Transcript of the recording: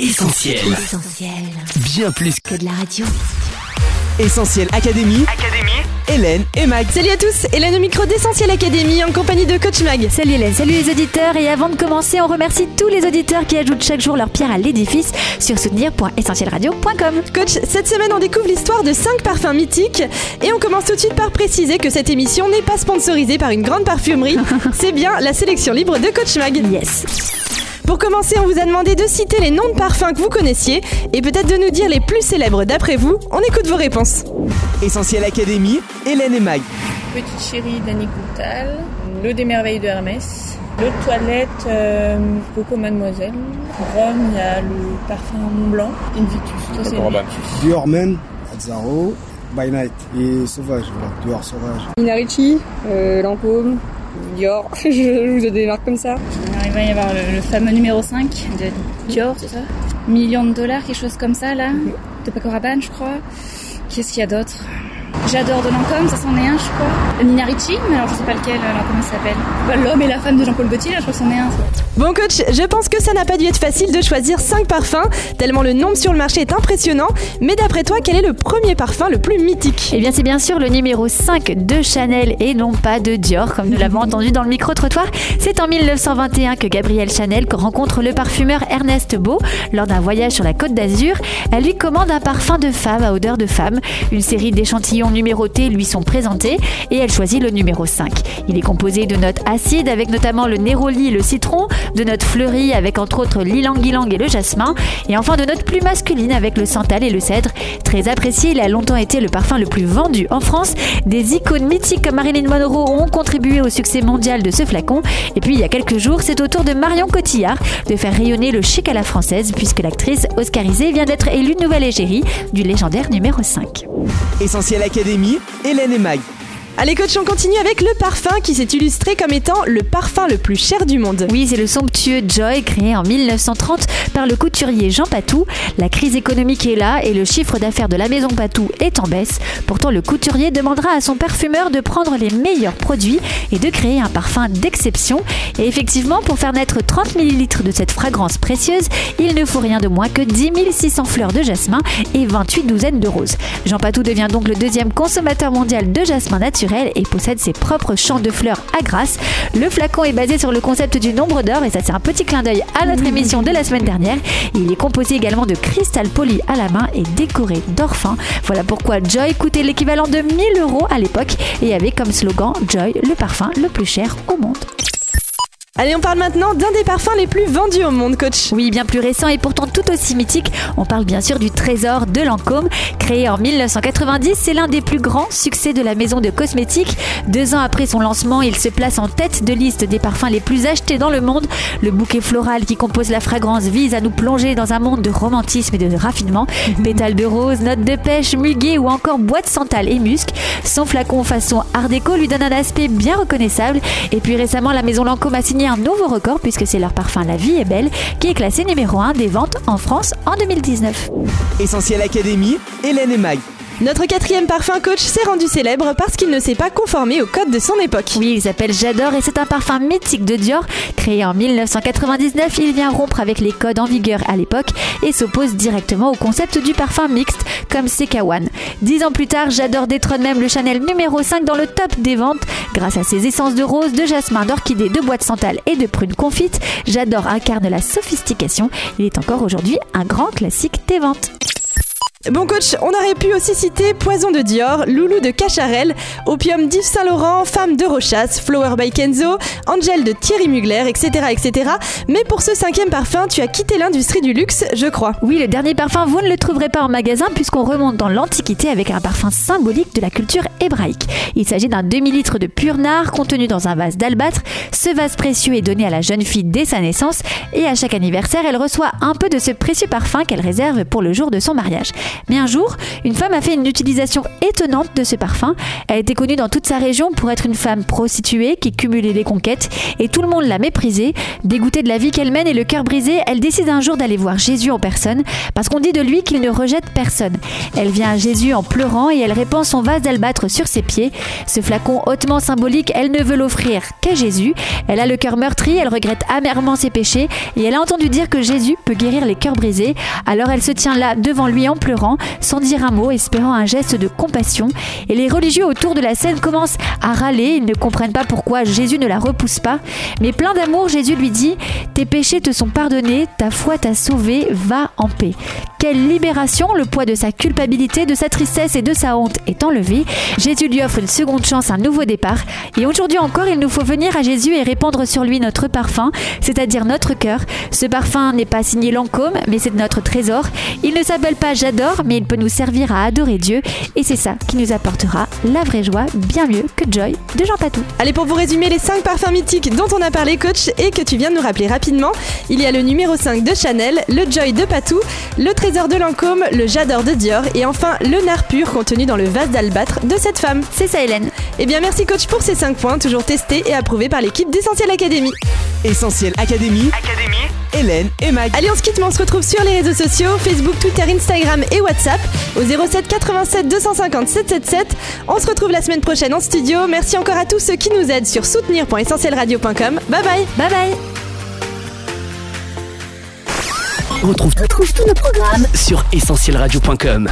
Essentiel. Essentiel. Bien plus Que de la radio. Essentiel Académie. Académie. Hélène et Mag. Salut à tous, Hélène au micro d'Essentiel Académie en compagnie de Coach Mag. Salut Hélène, salut les auditeurs et avant de commencer, on remercie tous les auditeurs qui ajoutent chaque jour leur pierre à l'édifice sur soutenir.essentielradio.com. Coach, cette semaine on découvre l'histoire de 5 parfums mythiques et on commence tout de suite par préciser que cette émission n'est pas sponsorisée par une grande parfumerie, c'est bien la sélection libre de Coach Mag. Yes. Pour commencer, on vous a demandé de citer les noms de parfums que vous connaissiez et peut-être de nous dire les plus célèbres d'après vous. On écoute vos réponses. Essentiel Académie. Hélène et Mag. Petite chérie d'Annie Coutal, l'eau des merveilles de Hermès, l'eau de toilette euh, Coco Mademoiselle, Rome, il y a le parfum Mont Blanc, Invictus. Dior Men, Azzaro, By Night et Sauvage, voilà, Dior Sauvage. Nina Ricci, euh, Lancôme, Dior, je, je vous ai des marques comme ça. Il va y avoir le, le fameux numéro 5 de Dior, c'est ça. Millions de dollars, quelque chose comme ça là, de Paco Rabanne je crois. Qu'est-ce qu'il y a d'autre? J'adore de Lancôme, ça c'en est un je crois. Nina Ricci, mais alors je sais pas lequel, alors comment ça s'appelle Bah, L'homme et la femme de Jean-Paul Gaultier, là je crois que c'en est un. ça. Bon coach, je pense que ça n'a pas dû être facile de choisir 5 parfums, tellement le nombre sur le marché est impressionnant. Mais d'après toi, quel est le premier parfum le plus mythique? Eh bien c'est bien sûr le numéro 5 de Chanel et non pas de Dior comme nous l'avons entendu dans le micro-trottoir. C'est en 1921 que Gabrielle Chanel rencontre le parfumeur Ernest Beau lors d'un voyage sur la côte d'Azur. Elle lui commande un parfum de femme à odeur de femme. Une série d'échantillons numérotés lui sont présentés et elle choisit le numéro 5. Il est composé de notes acides avec notamment le néroli et le citron, de notes fleuries avec entre autres l'ilang-ilang et le jasmin, et enfin de notes plus masculines avec le santal et le cèdre. Très apprécié, il a longtemps été le parfum le plus vendu en France. Des icônes mythiques comme Marilyn Monroe ont contribué au succès mondial de ce flacon. Et puis il y a quelques jours, c'est au tour de Marion Cotillard de faire rayonner le chic à la française, puisque l'actrice oscarisée vient d'être élue nouvelle égérie du légendaire numéro 5. Essentiel Académie. Hélène et Mag. Allez coach, on continue avec le parfum qui s'est illustré comme étant le parfum le plus cher du monde. Oui, c'est le somptueux Joy créé en 1930 par le couturier Jean Patou. La crise économique est là et le chiffre d'affaires de la maison Patou est en baisse. Pourtant, le couturier demandera à son parfumeur de prendre les meilleurs produits et de créer un parfum d'exception. Et effectivement, pour faire naître 30 ml de cette fragrance précieuse, il ne faut rien de moins que 10 600 fleurs de jasmin et 28 douzaines de roses. Jean Patou devient donc le deuxième consommateur mondial de jasmin naturel et possède ses propres champs de fleurs à Grasse. Le flacon est basé sur le concept du nombre d'or et ça c'est un petit clin d'œil à notre émission de la semaine dernière. Il est composé également de cristal poli à la main et décoré d'or fin. Voilà pourquoi Joy coûtait l'équivalent de 1000 euros à l'époque et avait comme slogan Joy, le parfum le plus cher au monde. Allez, on parle maintenant d'un des parfums les plus vendus au monde, coach. Oui, bien plus récent et pourtant tout aussi mythique. On parle bien sûr du trésor de Lancôme. Créé en 1990, c'est l'un des plus grands succès de la maison de cosmétiques. Deux ans après son lancement, il se place en tête de liste des parfums les plus achetés dans le monde. Le bouquet floral qui compose la fragrance vise à nous plonger dans un monde de romantisme et de raffinement. Pétales de rose, notes de pêche, muguet ou encore boîte santal et musc. Son flacon façon art déco lui donne un aspect bien reconnaissable. Et puis récemment, la maison Lancôme a signé un nouveau record puisque c'est leur parfum La Vie est belle qui est classé numéro 1 des ventes en France en 2019. Essentiel Académie. Hélène et Mag. Notre quatrième parfum coach s'est rendu célèbre parce qu'il ne s'est pas conformé au code de son époque. Oui, il s'appelle J'adore et c'est un parfum mythique de Dior. Créé en 1999, il vient rompre avec les codes en vigueur à l'époque et s'oppose directement au concept du parfum mixte comme CK1. Dix ans plus tard, J'adore détrône même le Chanel numéro 5 dans le top des ventes. Grâce à ses essences de rose, de jasmin, d'orchidée, de bois de santal et de prunes confites, J'adore incarne la sophistication. Il est encore aujourd'hui un grand classique des ventes. Bon coach, on aurait pu aussi citer Poison de Dior, Loulou de Cacharel, Opium d'Yves Saint Laurent, Femme de Rochas, Flower by Kenzo, Angel de Thierry Mugler, etc., etc. Mais pour ce cinquième parfum, tu as quitté l'industrie du luxe, je crois. Oui, le dernier parfum, vous ne le trouverez pas en magasin puisqu'on remonte dans l'Antiquité avec un parfum symbolique de la culture hébraïque. Il s'agit d'un demi-litre de pur nard contenu dans un vase d'albâtre. Ce vase précieux est donné à la jeune fille dès sa naissance et à chaque anniversaire, elle reçoit un peu de ce précieux parfum qu'elle réserve pour le jour de son mariage. Mais un jour, une femme a fait une utilisation étonnante de ce parfum. Elle était connue dans toute sa région pour être une femme prostituée qui cumulait les conquêtes et tout le monde l'a méprisée. Dégoûtée de la vie qu'elle mène et le cœur brisé, elle décide un jour d'aller voir Jésus en personne parce qu'on dit de lui qu'il ne rejette personne. Elle vient à Jésus en pleurant et elle répand son vase d'albâtre sur ses pieds. Ce flacon hautement symbolique, elle ne veut l'offrir qu'à Jésus. Elle a le cœur meurtri, elle regrette amèrement ses péchés et elle a entendu dire que Jésus peut guérir les cœurs brisés. Alors elle se tient là devant lui en pleurant, sans dire un mot, espérant un geste de compassion. Et les religieux autour de la scène commencent à râler, ils ne comprennent pas pourquoi Jésus ne la repousse pas. Mais plein d'amour, Jésus lui dit Tes péchés te sont pardonnés, ta foi t'a sauvé, va en paix. Quelle libération, le poids de sa culpabilité, de sa tristesse et de sa honte est enlevé. Jésus lui offre une seconde chance, un nouveau départ. Et aujourd'hui encore, il nous faut venir à Jésus et répandre sur lui notre parfum, c'est-à-dire notre cœur. Ce parfum n'est pas signé Lancôme, mais c'est notre trésor. Il ne s'appelle pas J'adore, mais il peut nous servir à adorer Dieu. Et c'est ça qui nous apportera la vraie joie, bien mieux que Joy de Jean Patou. Allez, pour vous résumer les 5 parfums mythiques dont on a parlé, coach, et que tu viens de nous rappeler rapidement, il y a le numéro 5 de Chanel, le Joy de Patou, le Trésor de Lancôme, le J'adore de Dior, et enfin le nard pur contenu dans le vase d'albâtre de cette femme. C'est ça, Hélène. Eh bien, merci, coach, pour ces 5 points, toujours testés et approuvés par l'équipe d'Essentiel Academy. Essentiel Académie. Hélène et Mag. Allez, on se quitte, mais on se retrouve sur les réseaux sociaux Facebook, Twitter, Instagram et WhatsApp au 07 87 250 777. On se retrouve la semaine prochaine en studio. Merci encore à tous ceux qui nous aident sur soutenir.essentielradio.com. Bye bye. Bye bye. Retrouve, retrouve tous nos programmes sur essentielradio.com.